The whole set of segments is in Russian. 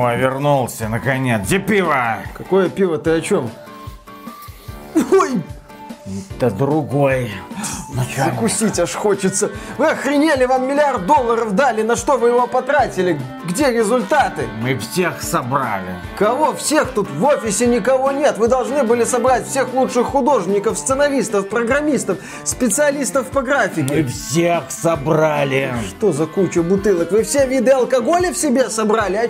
О, вернулся, наконец. Где пиво? Какое пиво? Ты о чем? Ой, Это другой. закусить аж хочется. Вы охренели, вам миллиард долларов дали, на что вы его потратили? Где результаты? Мы всех собрали. Кого? Всех тут в офисе никого нет. Вы должны были собрать всех лучших художников, сценаристов, программистов, специалистов по Мы графике. всех собрали. Что за куча бутылок? Вы все виды алкоголя в себе собрали? А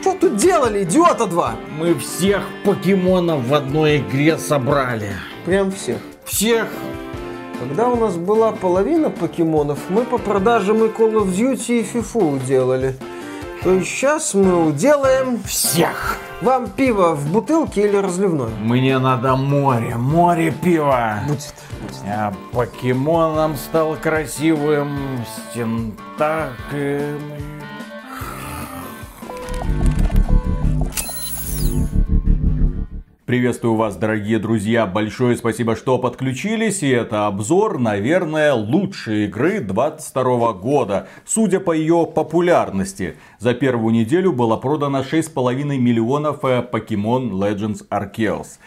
что тут делали, идиота два? Мы всех покемонов в одной игре собрали. Прям всех. Всех. Когда у нас была половина покемонов, мы по продажам и Call of Duty и FIFA делали. То есть сейчас мы уделаем Всех. вам пиво в бутылке или разливное. Мне надо море, море пива. Будет. Я покемоном стал красивым, с Приветствую вас, дорогие друзья. Большое спасибо, что подключились. И это обзор, наверное, лучшей игры 22 года. Судя по ее популярности. За первую неделю было продано 6,5 миллионов э, Pokemon Legends Arceus.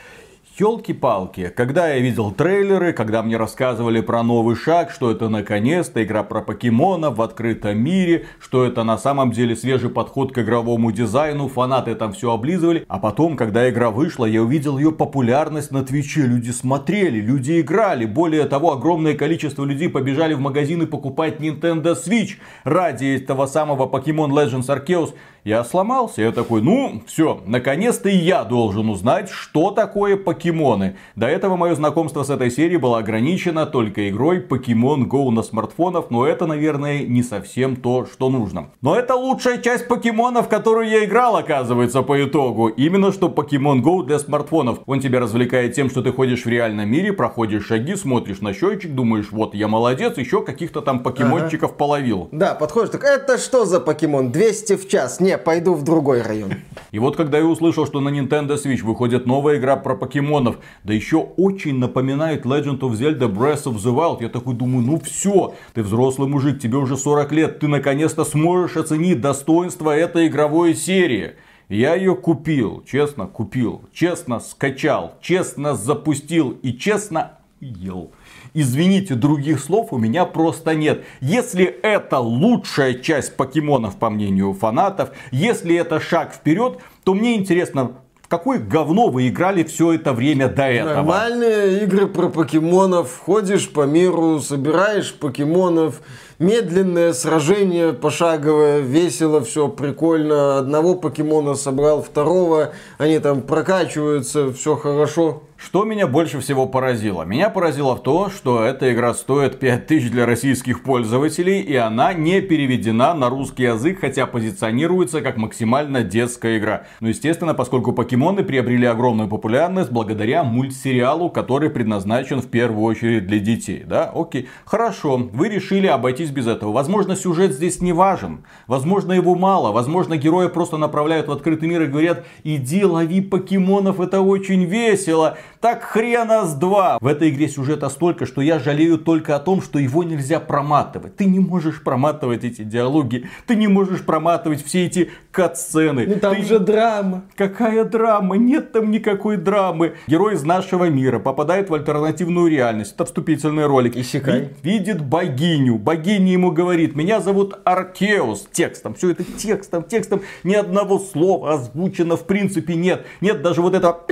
Ёлки-палки, когда я видел трейлеры, когда мне рассказывали про новый шаг, что это наконец-то игра про покемонов в открытом мире, что это на самом деле свежий подход к игровому дизайну, фанаты там все облизывали. А потом, когда игра вышла, я увидел ее популярность на Твиче. Люди смотрели, люди играли. Более того, огромное количество людей побежали в магазины покупать Nintendo Switch ради этого самого Pokemon Legends Arceus. Я сломался, я такой, ну, все, наконец-то и я должен узнать, что такое покемоны. До этого мое знакомство с этой серией было ограничено только игрой Pokemon Go на смартфонах, но это, наверное, не совсем то, что нужно. Но это лучшая часть покемонов, которую я играл, оказывается, по итогу. Именно что Pokemon Go для смартфонов. Он тебя развлекает тем, что ты ходишь в реальном мире, проходишь шаги, смотришь на счетчик, думаешь, вот я молодец, еще каких-то там покемончиков половил. Да, подходишь, так это что за покемон? 200 в час. Не, пойду в другой район. И вот когда я услышал, что на Nintendo Switch выходит новая игра про покемонов, да еще очень напоминает Legend of Zelda Breath of the Wild, я такой думаю, ну все, ты взрослый мужик, тебе уже 40 лет, ты наконец-то сможешь оценить достоинство этой игровой серии. Я ее купил, честно купил, честно скачал, честно запустил и честно ел. Извините, других слов у меня просто нет. Если это лучшая часть покемонов, по мнению фанатов, если это шаг вперед, то мне интересно, в какое говно вы играли все это время до этого? Нормальные игры про покемонов. Ходишь по миру, собираешь покемонов. Медленное сражение пошаговое, весело, все прикольно. Одного покемона собрал, второго. Они там прокачиваются, все хорошо. Что меня больше всего поразило? Меня поразило в то, что эта игра стоит 5000 для российских пользователей, и она не переведена на русский язык, хотя позиционируется как максимально детская игра. Ну, естественно, поскольку покемоны приобрели огромную популярность благодаря мультсериалу, который предназначен в первую очередь для детей. Да, окей, хорошо, вы решили обойтись без этого. Возможно, сюжет здесь не важен, возможно, его мало, возможно, героя просто направляют в открытый мир и говорят, иди лови покемонов, это очень весело. Так хрена с два. В этой игре сюжета столько, что я жалею только о том, что его нельзя проматывать. Ты не можешь проматывать эти диалоги. Ты не можешь проматывать все эти катсцены. Ну там Ты- же драма. Какая драма? Нет там никакой драмы. Герой из нашего мира попадает в альтернативную реальность. Это вступительный ролик. Исекай. Ви- Видит богиню. Богиня ему говорит, меня зовут Аркеус. Текстом. Все это текстом, текстом. Ни одного слова озвучено в принципе нет. Нет даже вот этого...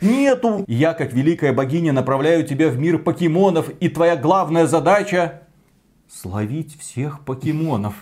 Нету. Я, как великая богиня, направляю тебя в мир покемонов. И твоя главная задача... Словить всех покемонов.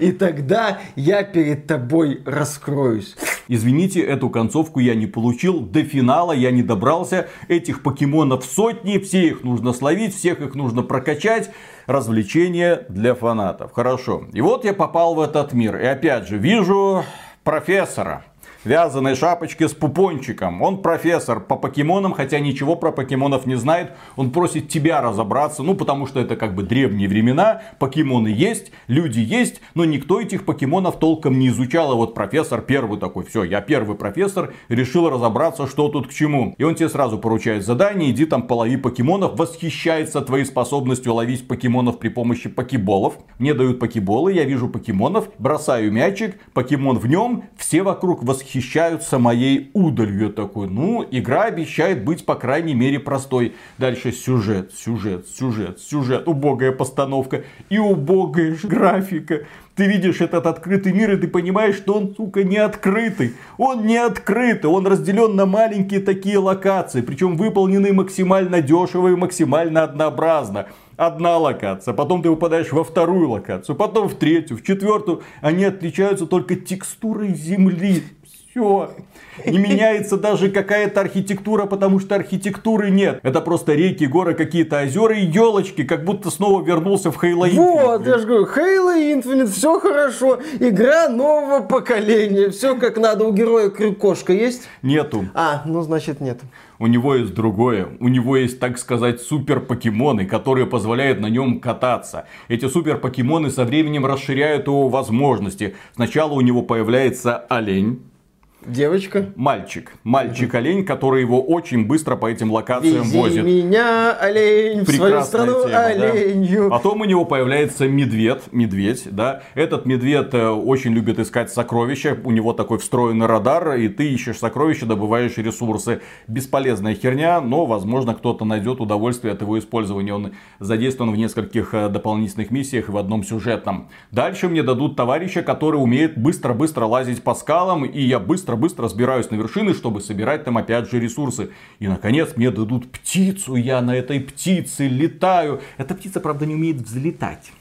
И тогда я перед тобой раскроюсь. Извините, эту концовку я не получил. До финала я не добрался. Этих покемонов сотни. Все их нужно словить, всех их нужно прокачать. Развлечение для фанатов. Хорошо. И вот я попал в этот мир. И опять же, вижу профессора. Вязаной шапочке с пупончиком. Он профессор по покемонам, хотя ничего про покемонов не знает. Он просит тебя разобраться, ну потому что это как бы древние времена, покемоны есть, люди есть, но никто этих покемонов толком не изучал. И вот профессор первый такой, все, я первый профессор, решил разобраться, что тут к чему. И он тебе сразу поручает задание, иди там полови покемонов, восхищается твоей способностью ловить покемонов при помощи покеболов. Мне дают покеболы, я вижу покемонов, бросаю мячик, покемон в нем, все вокруг восхищаются моей удалью. Я такой, ну, игра обещает быть, по крайней мере, простой. Дальше сюжет, сюжет, сюжет, сюжет, убогая постановка и убогая графика. Ты видишь этот открытый мир, и ты понимаешь, что он, сука, не открытый. Он не открытый, он разделен на маленькие такие локации, причем выполнены максимально дешево и максимально однообразно. Одна локация, потом ты выпадаешь во вторую локацию, потом в третью, в четвертую. Они отличаются только текстурой земли. Все. Не меняется даже какая-то архитектура, потому что архитектуры нет. Это просто реки, горы, какие-то озера и елочки, как будто снова вернулся в Halo Infinite. Вот, я же говорю, Halo Infinite, все хорошо. Игра нового поколения. Все как надо. У героя крюкошка есть? Нету. А, ну значит нет. У него есть другое. У него есть, так сказать, супер покемоны, которые позволяют на нем кататься. Эти супер покемоны со временем расширяют его возможности. Сначала у него появляется олень Девочка? Мальчик. Мальчик-олень, который его очень быстро по этим локациям Вези возит. меня, олень, в свою страну тема, оленью. Да. Потом у него появляется медведь, медведь, да. Этот медведь э, очень любит искать сокровища. У него такой встроенный радар, и ты ищешь сокровища, добываешь ресурсы. Бесполезная херня, но, возможно, кто-то найдет удовольствие от его использования. Он задействован в нескольких э, дополнительных миссиях и в одном сюжетном. Дальше мне дадут товарища, который умеет быстро-быстро лазить по скалам, и я быстро быстро-быстро сбираюсь на вершины, чтобы собирать там опять же ресурсы. И наконец мне дадут птицу, я на этой птице летаю. Эта птица, правда, не умеет взлетать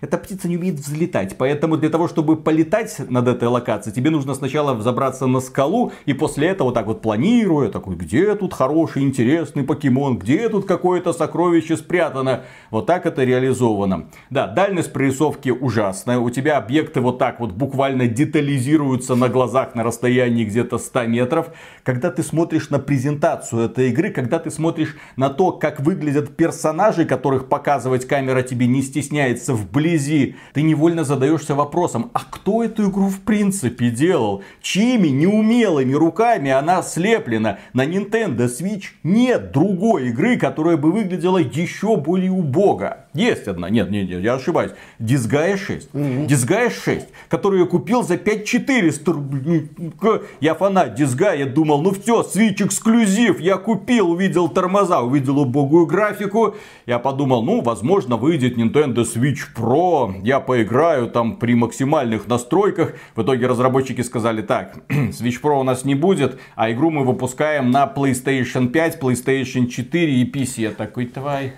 эта птица не умеет взлетать. Поэтому для того, чтобы полетать над этой локацией, тебе нужно сначала взобраться на скалу и после этого вот так вот планируя, такой, где тут хороший, интересный покемон, где тут какое-то сокровище спрятано. Вот так это реализовано. Да, дальность прорисовки ужасная. У тебя объекты вот так вот буквально детализируются на глазах на расстоянии где-то 100 метров. Когда ты смотришь на презентацию этой игры, когда ты смотришь на то, как выглядят персонажи, которых показывать камера тебе не стесняется вблизи, вблизи, ты невольно задаешься вопросом, а кто эту игру в принципе делал? Чьими неумелыми руками она слеплена? На Nintendo Switch нет другой игры, которая бы выглядела еще более убого. Есть одна, нет, нет, нет, я ошибаюсь. Disgaea 6. Mm-hmm. Disgaea 6, которую я купил за 5400 рублей. Я фанат Disgaea, я думал, ну все, Switch эксклюзив, я купил, увидел тормоза, увидел убогую графику. Я подумал, ну, возможно, выйдет Nintendo Switch Pro, я поиграю там при максимальных настройках. В итоге разработчики сказали, так, Switch Pro у нас не будет, а игру мы выпускаем на PlayStation 5, PlayStation 4 и PC. Я такой, давай...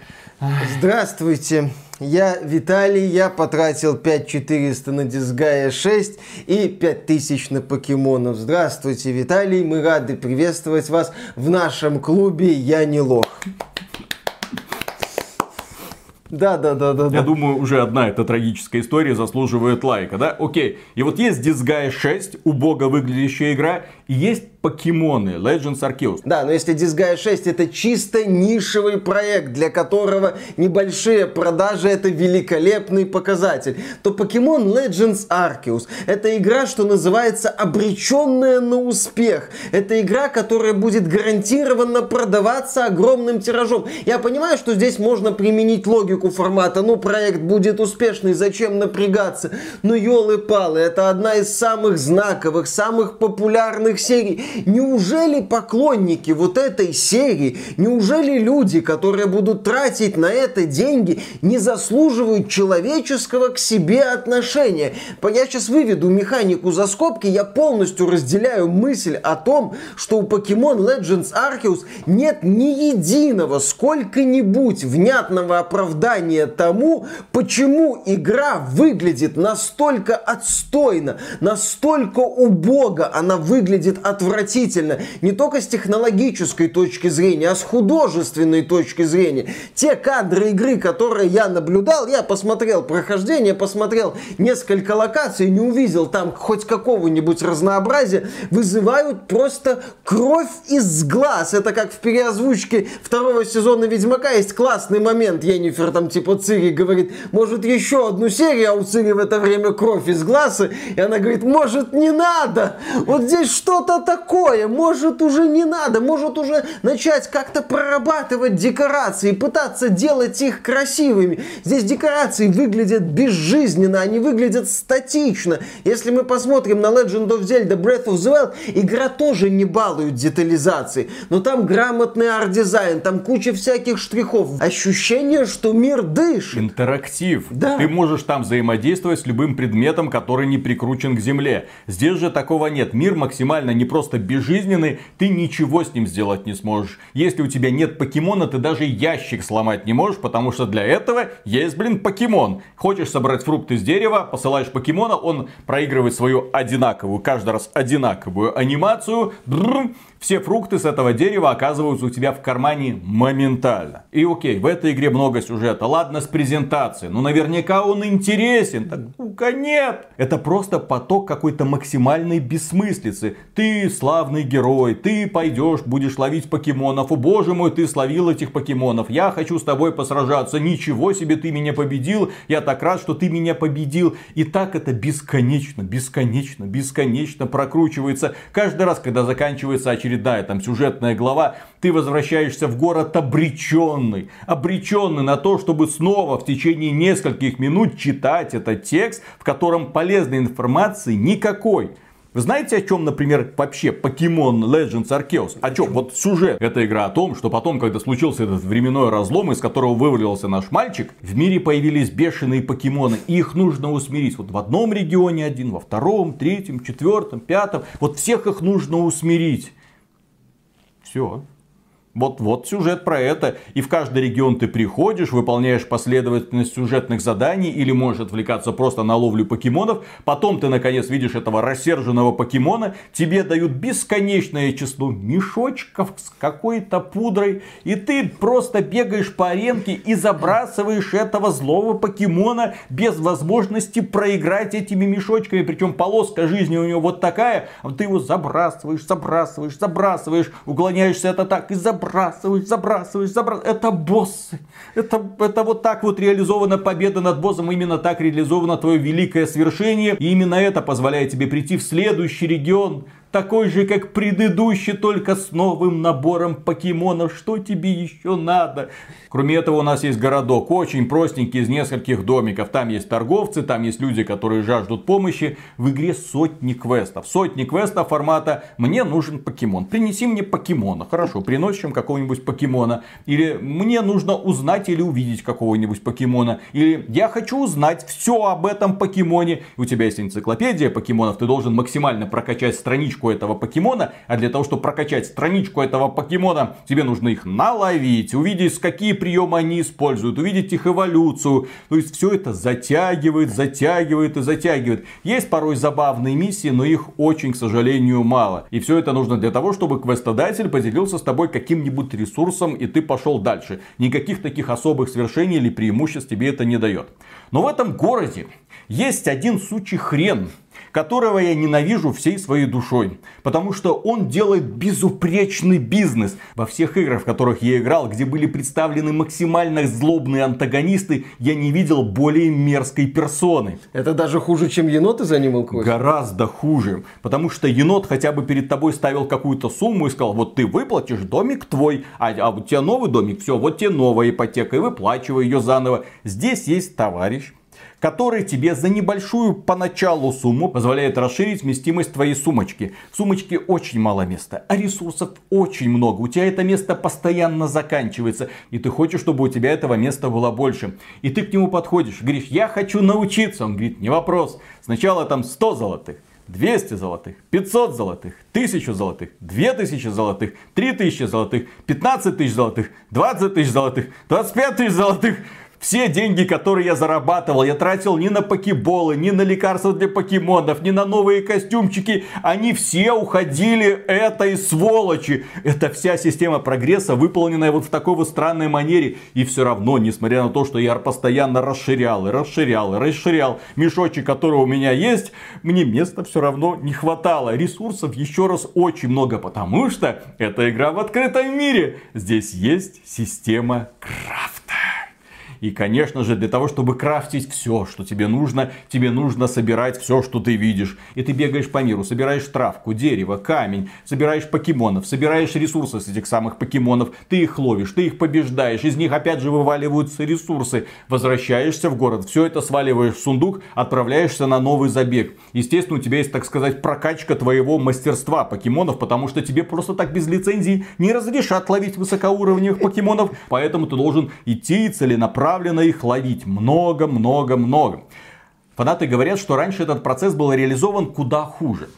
Здравствуйте, я Виталий, я потратил 5400 на Дисгая 6 и 5000 на покемонов. Здравствуйте, Виталий, мы рады приветствовать вас в нашем клубе «Я не лох». Да, да, да, да. Я да. думаю, уже одна эта трагическая история заслуживает лайка, да? Окей. И вот есть Disgaea 6, убого выглядящая игра, и есть покемоны Legends Arceus. Да, но если Disgaea 6 это чисто нишевый проект, для которого небольшие продажи это великолепный показатель, то Pokemon Legends Arceus это игра, что называется, обреченная на успех. Это игра, которая будет гарантированно продаваться огромным тиражом. Я понимаю, что здесь можно применить логику формата, ну проект будет успешный, зачем напрягаться? Ну елы-палы, это одна из самых знаковых, самых популярных серий. Неужели поклонники вот этой серии, неужели люди, которые будут тратить на это деньги, не заслуживают человеческого к себе отношения? Я сейчас выведу механику за скобки, я полностью разделяю мысль о том, что у Pokemon Legends Arceus нет ни единого сколько-нибудь внятного оправдания тому, почему игра выглядит настолько отстойно, настолько убого, она выглядит отвратительно отвратительно. Не только с технологической точки зрения, а с художественной точки зрения. Те кадры игры, которые я наблюдал, я посмотрел прохождение, посмотрел несколько локаций, не увидел там хоть какого-нибудь разнообразия, вызывают просто кровь из глаз. Это как в переозвучке второго сезона Ведьмака есть классный момент. Енифер там типа Цири говорит, может еще одну серию, а у Цири в это время кровь из глаза. И она говорит, может не надо. Вот здесь что-то такое. Может уже не надо. Может уже начать как-то прорабатывать декорации, пытаться делать их красивыми. Здесь декорации выглядят безжизненно, они выглядят статично. Если мы посмотрим на Legend of Zelda Breath of the Wild, игра тоже не балует детализацией. Но там грамотный арт-дизайн, там куча всяких штрихов. Ощущение, что мир дышит. Интерактив. Да. Ты можешь там взаимодействовать с любым предметом, который не прикручен к земле. Здесь же такого нет. Мир максимально не просто безжизненный, ты ничего с ним сделать не сможешь. Если у тебя нет покемона, ты даже ящик сломать не можешь, потому что для этого есть, блин, покемон. Хочешь собрать фрукты с дерева, посылаешь покемона, он проигрывает свою одинаковую, каждый раз одинаковую анимацию. Все фрукты с этого дерева оказываются у тебя в кармане моментально. И окей, в этой игре много сюжета. Ладно, с презентацией, но наверняка он интересен. Так, сука, нет! Это просто поток какой-то максимальной бессмыслицы. Ты славный герой, ты пойдешь, будешь ловить покемонов. О боже мой, ты словил этих покемонов. Я хочу с тобой посражаться. Ничего себе, ты меня победил. Я так рад, что ты меня победил. И так это бесконечно, бесконечно, бесконечно прокручивается. Каждый раз, когда заканчивается очередная там сюжетная глава, ты возвращаешься в город обреченный. Обреченный на то, чтобы снова в течение нескольких минут читать этот текст, в котором полезной информации никакой. Вы знаете, о чем, например, вообще Pokemon Legends Arceus? О чем? Вот сюжет. Эта игра о том, что потом, когда случился этот временной разлом, из которого вывалился наш мальчик, в мире появились бешеные покемоны, и их нужно усмирить. Вот в одном регионе один, во втором, третьем, четвертом, пятом. Вот всех их нужно усмирить. Все. Вот, вот сюжет про это. И в каждый регион ты приходишь, выполняешь последовательность сюжетных заданий или можешь отвлекаться просто на ловлю покемонов. Потом ты наконец видишь этого рассерженного покемона. Тебе дают бесконечное число мешочков с какой-то пудрой. И ты просто бегаешь по аренке и забрасываешь этого злого покемона без возможности проиграть этими мешочками. Причем полоска жизни у него вот такая. А ты его забрасываешь, забрасываешь, забрасываешь. Уклоняешься от атак и забрасываешь забрасываешь, забрасываешь, забрасываешь. Это боссы. Это, это вот так вот реализована победа над боссом. Именно так реализовано твое великое свершение. И именно это позволяет тебе прийти в следующий регион такой же, как предыдущий, только с новым набором покемонов. Что тебе еще надо? Кроме этого, у нас есть городок, очень простенький, из нескольких домиков. Там есть торговцы, там есть люди, которые жаждут помощи. В игре сотни квестов. Сотни квестов формата «Мне нужен покемон». Принеси мне покемона. Хорошо, приносим какого-нибудь покемона. Или «Мне нужно узнать или увидеть какого-нибудь покемона». Или «Я хочу узнать все об этом покемоне». У тебя есть энциклопедия покемонов, ты должен максимально прокачать страничку страничку этого покемона, а для того, чтобы прокачать страничку этого покемона, тебе нужно их наловить, увидеть, какие приемы они используют, увидеть их эволюцию. То есть все это затягивает, затягивает и затягивает. Есть порой забавные миссии, но их очень, к сожалению, мало. И все это нужно для того, чтобы квестодатель поделился с тобой каким-нибудь ресурсом, и ты пошел дальше. Никаких таких особых свершений или преимуществ тебе это не дает. Но в этом городе есть один сучий хрен, которого я ненавижу всей своей душой. Потому что он делает безупречный бизнес. Во всех играх, в которых я играл, где были представлены максимально злобные антагонисты, я не видел более мерзкой персоны. Это даже хуже, чем енот из Animal Crossing? Гораздо хуже. Потому что енот хотя бы перед тобой ставил какую-то сумму и сказал, вот ты выплатишь, домик твой, а, а у тебя новый домик, все, вот тебе новая ипотека, и выплачивай ее заново. Здесь есть товарищ, который тебе за небольшую поначалу сумму позволяет расширить вместимость твоей сумочки. В сумочке очень мало места, а ресурсов очень много. У тебя это место постоянно заканчивается, и ты хочешь, чтобы у тебя этого места было больше. И ты к нему подходишь, говоришь, я хочу научиться. Он говорит, не вопрос, сначала там 100 золотых. 200 золотых, 500 золотых, 1000 золотых, 2000 золотых, 3000 золотых, 15 тысяч золотых, 20 тысяч золотых, 25 тысяч золотых. Все деньги, которые я зарабатывал, я тратил не на покеболы, не на лекарства для покемонов, не на новые костюмчики. Они все уходили этой сволочи. Это вся система прогресса, выполненная вот в такой вот странной манере. И все равно, несмотря на то, что я постоянно расширял и расширял и расширял мешочек, который у меня есть, мне места все равно не хватало. Ресурсов еще раз очень много, потому что это игра в открытом мире. Здесь есть система крафта. И, конечно же, для того, чтобы крафтить все, что тебе нужно, тебе нужно собирать все, что ты видишь. И ты бегаешь по миру, собираешь травку, дерево, камень, собираешь покемонов, собираешь ресурсы с этих самых покемонов, ты их ловишь, ты их побеждаешь, из них опять же вываливаются ресурсы. Возвращаешься в город, все это сваливаешь в сундук, отправляешься на новый забег. Естественно, у тебя есть, так сказать, прокачка твоего мастерства покемонов, потому что тебе просто так без лицензии не разрешат ловить высокоуровневых покемонов, поэтому ты должен идти целенаправленно целенаправленно их ловить. Много-много-много. Фанаты говорят, что раньше этот процесс был реализован куда хуже.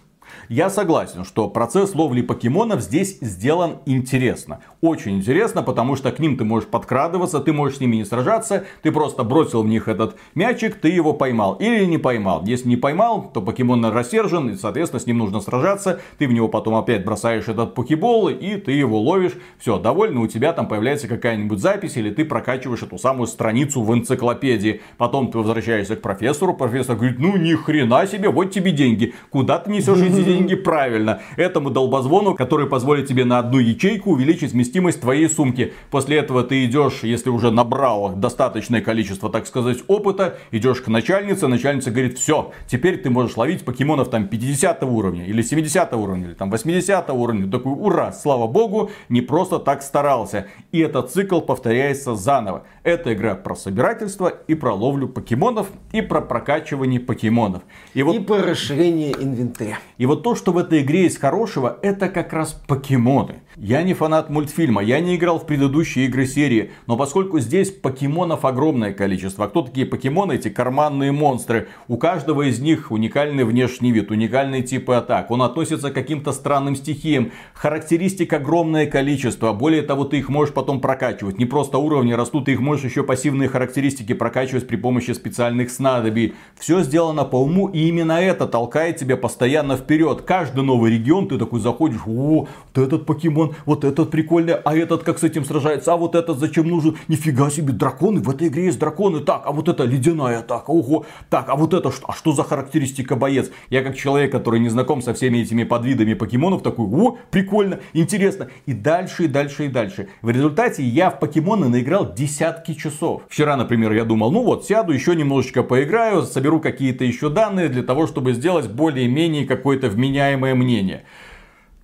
Я согласен, что процесс ловли покемонов здесь сделан интересно. Очень интересно, потому что к ним ты можешь подкрадываться, ты можешь с ними не сражаться, ты просто бросил в них этот мячик, ты его поймал или не поймал. Если не поймал, то покемон рассержен, и, соответственно, с ним нужно сражаться. Ты в него потом опять бросаешь этот покебол, и ты его ловишь. Все, довольно, у тебя там появляется какая-нибудь запись, или ты прокачиваешь эту самую страницу в энциклопедии. Потом ты возвращаешься к профессору, профессор говорит, ну ни хрена себе, вот тебе деньги. Куда ты несешь эти деньги? Деньги правильно. Этому долбозвону, который позволит тебе на одну ячейку увеличить вместимость твоей сумки. После этого ты идешь, если уже набрал достаточное количество, так сказать, опыта, идешь к начальнице, начальница говорит, все, теперь ты можешь ловить покемонов там 50 уровня, или 70 уровня, или там 80 уровня. Такой, ура, слава богу, не просто так старался. И этот цикл повторяется заново. Это игра про собирательство и про ловлю покемонов, и про прокачивание покемонов. И, вот... и про расширение инвентаря. И вот то, что в этой игре есть хорошего, это как раз покемоны. Я не фанат мультфильма, я не играл в предыдущие игры серии, но поскольку здесь покемонов огромное количество, а кто такие покемоны? Эти карманные монстры. У каждого из них уникальный внешний вид, уникальные типы атак. Он относится к каким-то странным стихиям. Характеристик огромное количество. Более того, ты их можешь потом прокачивать. Не просто уровни растут, ты их можешь еще пассивные характеристики прокачивать при помощи специальных снадобий. Все сделано по уму, и именно это толкает тебя постоянно вперед. Каждый новый регион ты такой заходишь, о, вот этот покемон он, вот этот прикольный, а этот как с этим сражается, а вот этот зачем нужен? Нифига себе, драконы, в этой игре есть драконы, так, а вот это ледяная атака, ого, так, а вот это что, а что за характеристика боец? Я как человек, который не знаком со всеми этими подвидами покемонов, такой, о, прикольно, интересно, и дальше, и дальше, и дальше. В результате я в покемоны наиграл десятки часов. Вчера, например, я думал, ну вот, сяду, еще немножечко поиграю, соберу какие-то еще данные для того, чтобы сделать более-менее какое-то вменяемое мнение.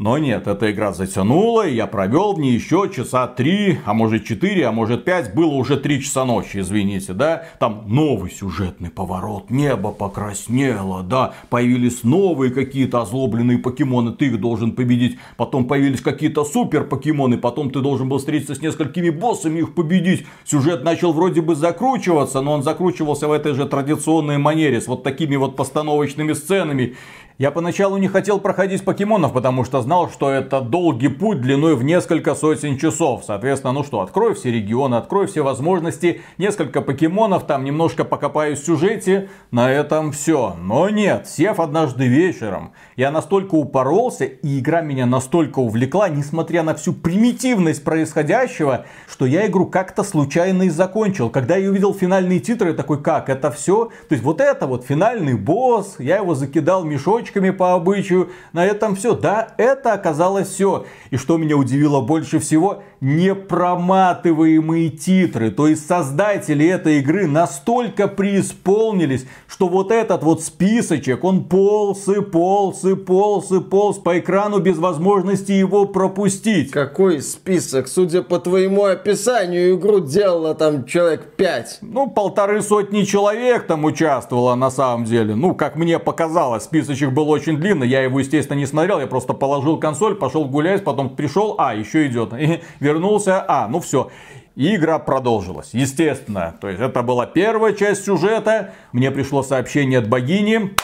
Но нет, эта игра затянула, и я провел в ней еще часа три, а может четыре, а может пять. Было уже три часа ночи, извините, да. Там новый сюжетный поворот, небо покраснело, да. Появились новые какие-то озлобленные покемоны, ты их должен победить. Потом появились какие-то супер покемоны, потом ты должен был встретиться с несколькими боссами, их победить. Сюжет начал вроде бы закручиваться, но он закручивался в этой же традиционной манере, с вот такими вот постановочными сценами. Я поначалу не хотел проходить покемонов, потому что знал, что это долгий путь длиной в несколько сотен часов. Соответственно, ну что, открою все регионы, открою все возможности, несколько покемонов, там немножко покопаюсь в сюжете, на этом все. Но нет, сев однажды вечером, я настолько упоролся, и игра меня настолько увлекла, несмотря на всю примитивность происходящего, что я игру как-то случайно и закончил. Когда я увидел финальные титры, я такой, как, это все? То есть вот это вот финальный босс, я его закидал мешочком, ручками по обычаю. На этом все. Да, это оказалось все. И что меня удивило больше всего, непроматываемые титры. То есть создатели этой игры настолько преисполнились, что вот этот вот списочек, он полз и полз и полз и полз по экрану без возможности его пропустить. Какой список? Судя по твоему описанию, игру делало там человек пять. Ну, полторы сотни человек там участвовало на самом деле. Ну, как мне показалось, списочек был очень длинный. Я его, естественно, не смотрел. Я просто положил консоль, пошел гулять, потом пришел, а, еще идет. И вернулся, а, ну все. И игра продолжилась, естественно. То есть это была первая часть сюжета. Мне пришло сообщение от богини.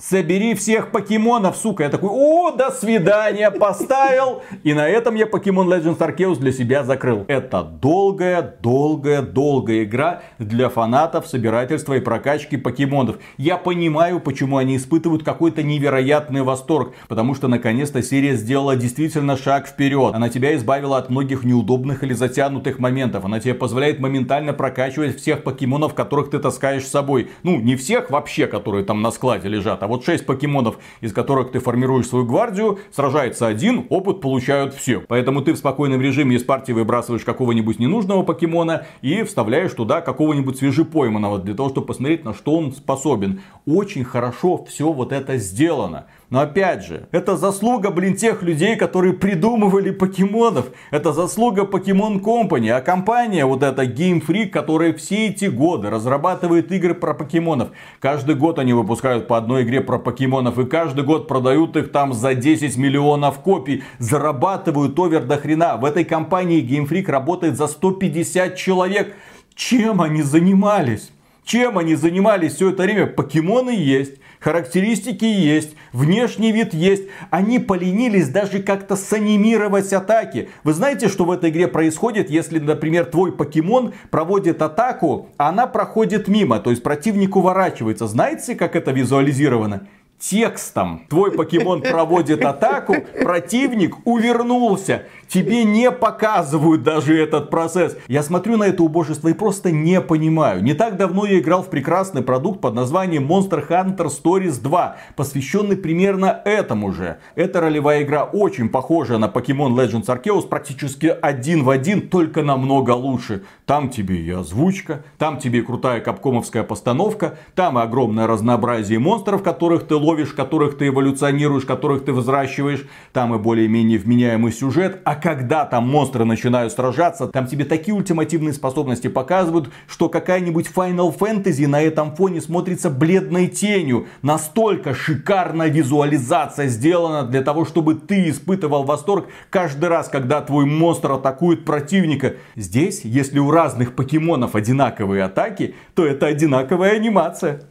Собери всех покемонов, сука. Я такой, о, до свидания, поставил. И на этом я Pokemon Legends Arceus для себя закрыл. Это долгая, долгая, долгая игра для фанатов собирательства и прокачки покемонов. Я понимаю, почему они испытывают какой-то невероятный восторг. Потому что наконец-то серия сделала действительно шаг вперед. Она тебя избавила от многих неудобных или затянутых моментов. Она тебе позволяет моментально прокачивать всех покемонов, которых ты таскаешь с собой. Ну, не всех вообще, которые там на складе лежат, а вот 6 покемонов, из которых ты формируешь свою гвардию, сражается один, опыт получают все. Поэтому ты в спокойном режиме из партии выбрасываешь какого-нибудь ненужного покемона и вставляешь туда какого-нибудь свежепойманного, для того, чтобы посмотреть, на что он способен. Очень хорошо все вот это сделано. Но опять же, это заслуга, блин, тех людей, которые придумывали покемонов. Это заслуга Pokemon Company. А компания, вот эта Game Freak, которая все эти годы разрабатывает игры про покемонов. Каждый год они выпускают по одной игре про покемонов. И каждый год продают их там за 10 миллионов копий. Зарабатывают овер до хрена. В этой компании Game Freak работает за 150 человек. Чем они занимались? Чем они занимались все это время? Покемоны есть. Характеристики есть, внешний вид есть. Они поленились даже как-то санимировать атаки. Вы знаете, что в этой игре происходит, если, например, твой покемон проводит атаку, а она проходит мимо, то есть противник уворачивается. Знаете, как это визуализировано? Текстом. Твой покемон проводит атаку, противник увернулся. Тебе не показывают даже этот процесс. Я смотрю на это убожество и просто не понимаю. Не так давно я играл в прекрасный продукт под названием Monster Hunter Stories 2, посвященный примерно этому же. Эта ролевая игра очень похожа на Pokemon Legends Arceus, практически один в один, только намного лучше. Там тебе и озвучка, там тебе и крутая капкомовская постановка, там и огромное разнообразие монстров, которых ты ловишь, которых ты эволюционируешь, которых ты взращиваешь, там и более-менее вменяемый сюжет, а когда там монстры начинают сражаться, там тебе такие ультимативные способности показывают, что какая-нибудь Final Fantasy на этом фоне смотрится бледной тенью. Настолько шикарная визуализация сделана для того, чтобы ты испытывал восторг каждый раз, когда твой монстр атакует противника. Здесь, если у разных покемонов одинаковые атаки, то это одинаковая анимация.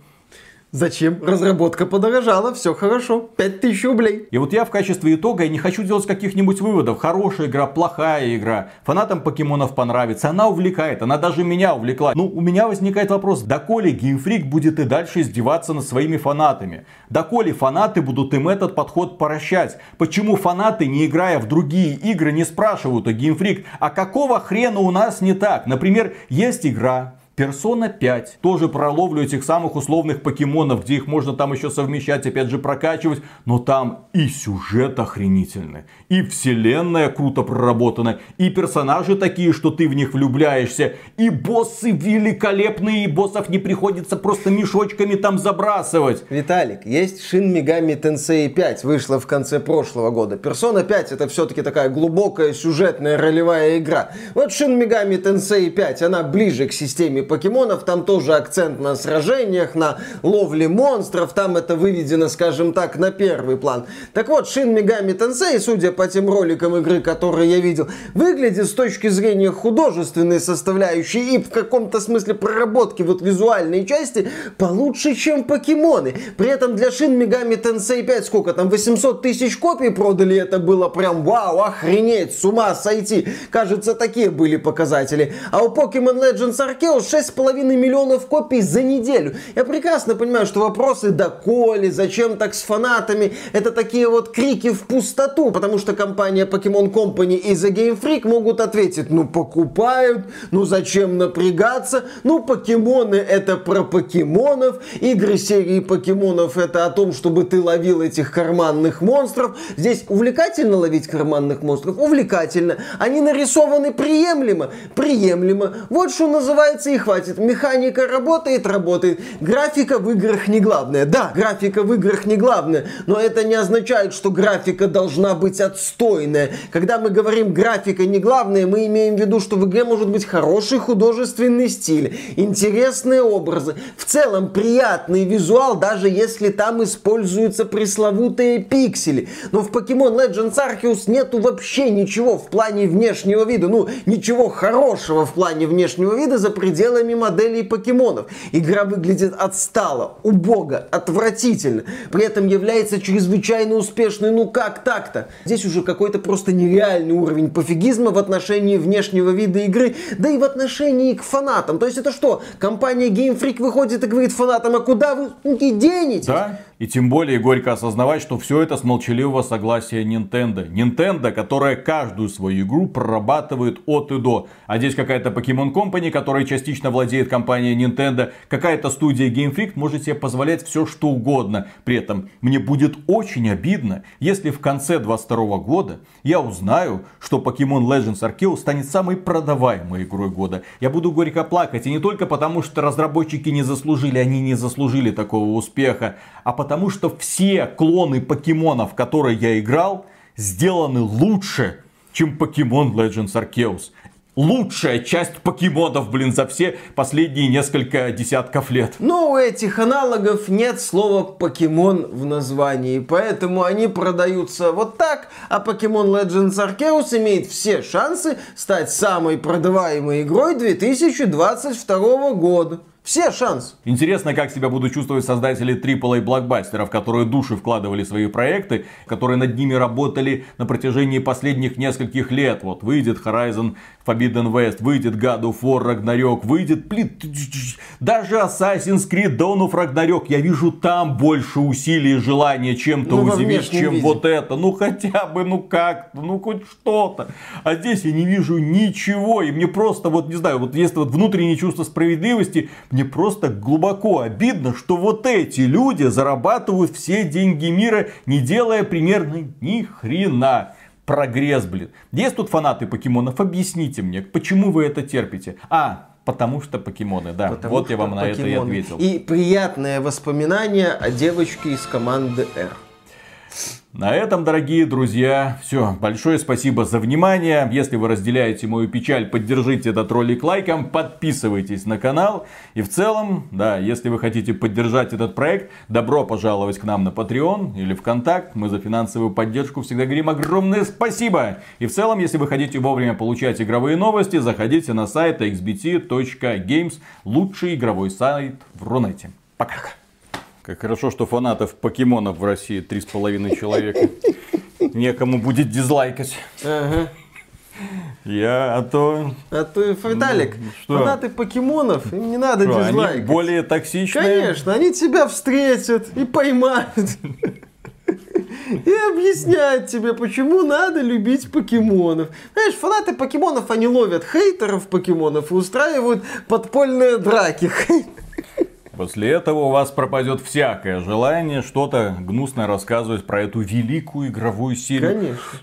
Зачем? Разработка подорожала, все хорошо. 5000 рублей. И вот я в качестве итога я не хочу делать каких-нибудь выводов. Хорошая игра, плохая игра. Фанатам покемонов понравится. Она увлекает, она даже меня увлекла. Ну, у меня возникает вопрос, доколе геймфрик будет и дальше издеваться над своими фанатами? Доколе фанаты будут им этот подход прощать? Почему фанаты, не играя в другие игры, не спрашивают у геймфрик, а какого хрена у нас не так? Например, есть игра, Persona 5. Тоже про ловлю этих самых условных покемонов, где их можно там еще совмещать, опять же прокачивать. Но там и сюжет охренительный, и вселенная круто проработана, и персонажи такие, что ты в них влюбляешься, и боссы великолепные, и боссов не приходится просто мешочками там забрасывать. Виталик, есть Shin Megami Tensei 5, вышла в конце прошлого года. Persona 5 это все-таки такая глубокая сюжетная ролевая игра. Вот Shin Megami Tensei 5, она ближе к системе покемонов, там тоже акцент на сражениях, на ловле монстров, там это выведено, скажем так, на первый план. Так вот, Shin Megami Tensei, судя по тем роликам игры, которые я видел, выглядит с точки зрения художественной составляющей и в каком-то смысле проработки вот визуальной части получше, чем покемоны. При этом для Shin Megami Tensei 5 сколько там, 800 тысяч копий продали, это было прям вау, охренеть, с ума сойти. Кажется, такие были показатели. А у Pokemon Legends Arceus 6,5 миллионов копий за неделю. Я прекрасно понимаю, что вопросы доколе, зачем так с фанатами, это такие вот крики в пустоту, потому что компания Pokemon Company и The Game Freak могут ответить, ну покупают, ну зачем напрягаться, ну покемоны это про покемонов, игры серии покемонов это о том, чтобы ты ловил этих карманных монстров. Здесь увлекательно ловить карманных монстров? Увлекательно. Они нарисованы приемлемо? Приемлемо. Вот что называется их хватит. Механика работает, работает. Графика в играх не главное. Да, графика в играх не главное, но это не означает, что графика должна быть отстойная. Когда мы говорим графика не главное, мы имеем в виду, что в игре может быть хороший художественный стиль, интересные образы, в целом приятный визуал, даже если там используются пресловутые пиксели. Но в Pokemon Legends Arceus нету вообще ничего в плане внешнего вида, ну, ничего хорошего в плане внешнего вида за пределами пределами моделей покемонов. Игра выглядит отстало, убого, отвратительно. При этом является чрезвычайно успешной. Ну как так-то? Здесь уже какой-то просто нереальный уровень пофигизма в отношении внешнего вида игры, да и в отношении к фанатам. То есть это что? Компания Game Freak выходит и говорит фанатам, а куда вы денетесь? Да, и тем более горько осознавать, что все это с молчаливого согласия Nintendo. Nintendo, которая каждую свою игру прорабатывает от и до. А здесь какая-то Pokemon Company, которая частично владеет компанией Nintendo, какая-то студия Game Freak может себе позволять все что угодно. При этом мне будет очень обидно, если в конце 22 года я узнаю, что Pokemon Legends Arceus станет самой продаваемой игрой года. Я буду горько плакать, и не только потому, что разработчики не заслужили, они не заслужили такого успеха, а потому что все клоны покемонов, которые я играл, сделаны лучше, чем Pokemon Legends Arceus. Лучшая часть покемонов, блин, за все последние несколько десятков лет. Но у этих аналогов нет слова покемон в названии, поэтому они продаются вот так, а Pokemon Legends Arceus имеет все шансы стать самой продаваемой игрой 2022 года. Все шансы. Интересно, как себя будут чувствовать создатели AAA блокбастеров, которые души вкладывали в свои проекты, которые над ними работали на протяжении последних нескольких лет. Вот выйдет Horizon Forbidden West, выйдет God of War Ragnarok, выйдет, даже Assassin's Creed Dawn of Ragnarok. Я вижу там больше усилий и желания чем-то ну, удивить, чем виде. вот это. Ну хотя бы, ну как ну хоть что-то. А здесь я не вижу ничего. И мне просто, вот не знаю, вот если вот внутреннее чувство справедливости, мне просто глубоко обидно, что вот эти люди зарабатывают все деньги мира, не делая примерно ни хрена. Прогресс, блин. Есть тут фанаты покемонов? Объясните мне, почему вы это терпите? А, Потому что покемоны, да. Потому вот я вам на покемоны. это и ответил. И приятное воспоминание о девочке из команды R. На этом, дорогие друзья, все. Большое спасибо за внимание. Если вы разделяете мою печаль, поддержите этот ролик лайком, подписывайтесь на канал. И в целом, да, если вы хотите поддержать этот проект, добро пожаловать к нам на Patreon или ВКонтакт. Мы за финансовую поддержку всегда говорим огромное спасибо. И в целом, если вы хотите вовремя получать игровые новости, заходите на сайт xbt.games, лучший игровой сайт в Рунете. Пока. Как хорошо, что фанатов покемонов в России три с половиной человека. Некому будет дизлайкать. Ага. Я, а то... А то, Виталик, ну, что? фанаты покемонов, им не надо что, дизлайкать. Они более токсичные? Конечно, они тебя встретят и поймают. И объясняют тебе, почему надо любить покемонов. Знаешь, фанаты покемонов, они ловят хейтеров покемонов и устраивают подпольные драки. После этого у вас пропадет всякое желание что-то гнусное рассказывать про эту великую игровую серию. Конечно.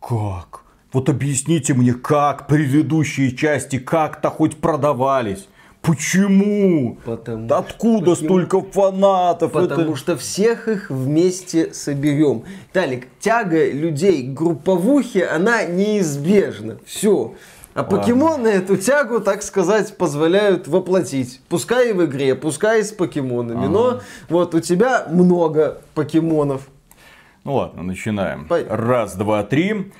Как? Вот объясните мне, как предыдущие части как-то хоть продавались? Почему? Потому Откуда что, столько фанатов? Потому это... что всех их вместе соберем. Талик, тяга людей к групповухе, она неизбежна. Все. А покемоны эту тягу, так сказать, позволяют воплотить. Пускай и в игре, пускай и с покемонами. Ага. Но вот у тебя много покемонов. Ну ладно, начинаем. Пой... Раз, два, три.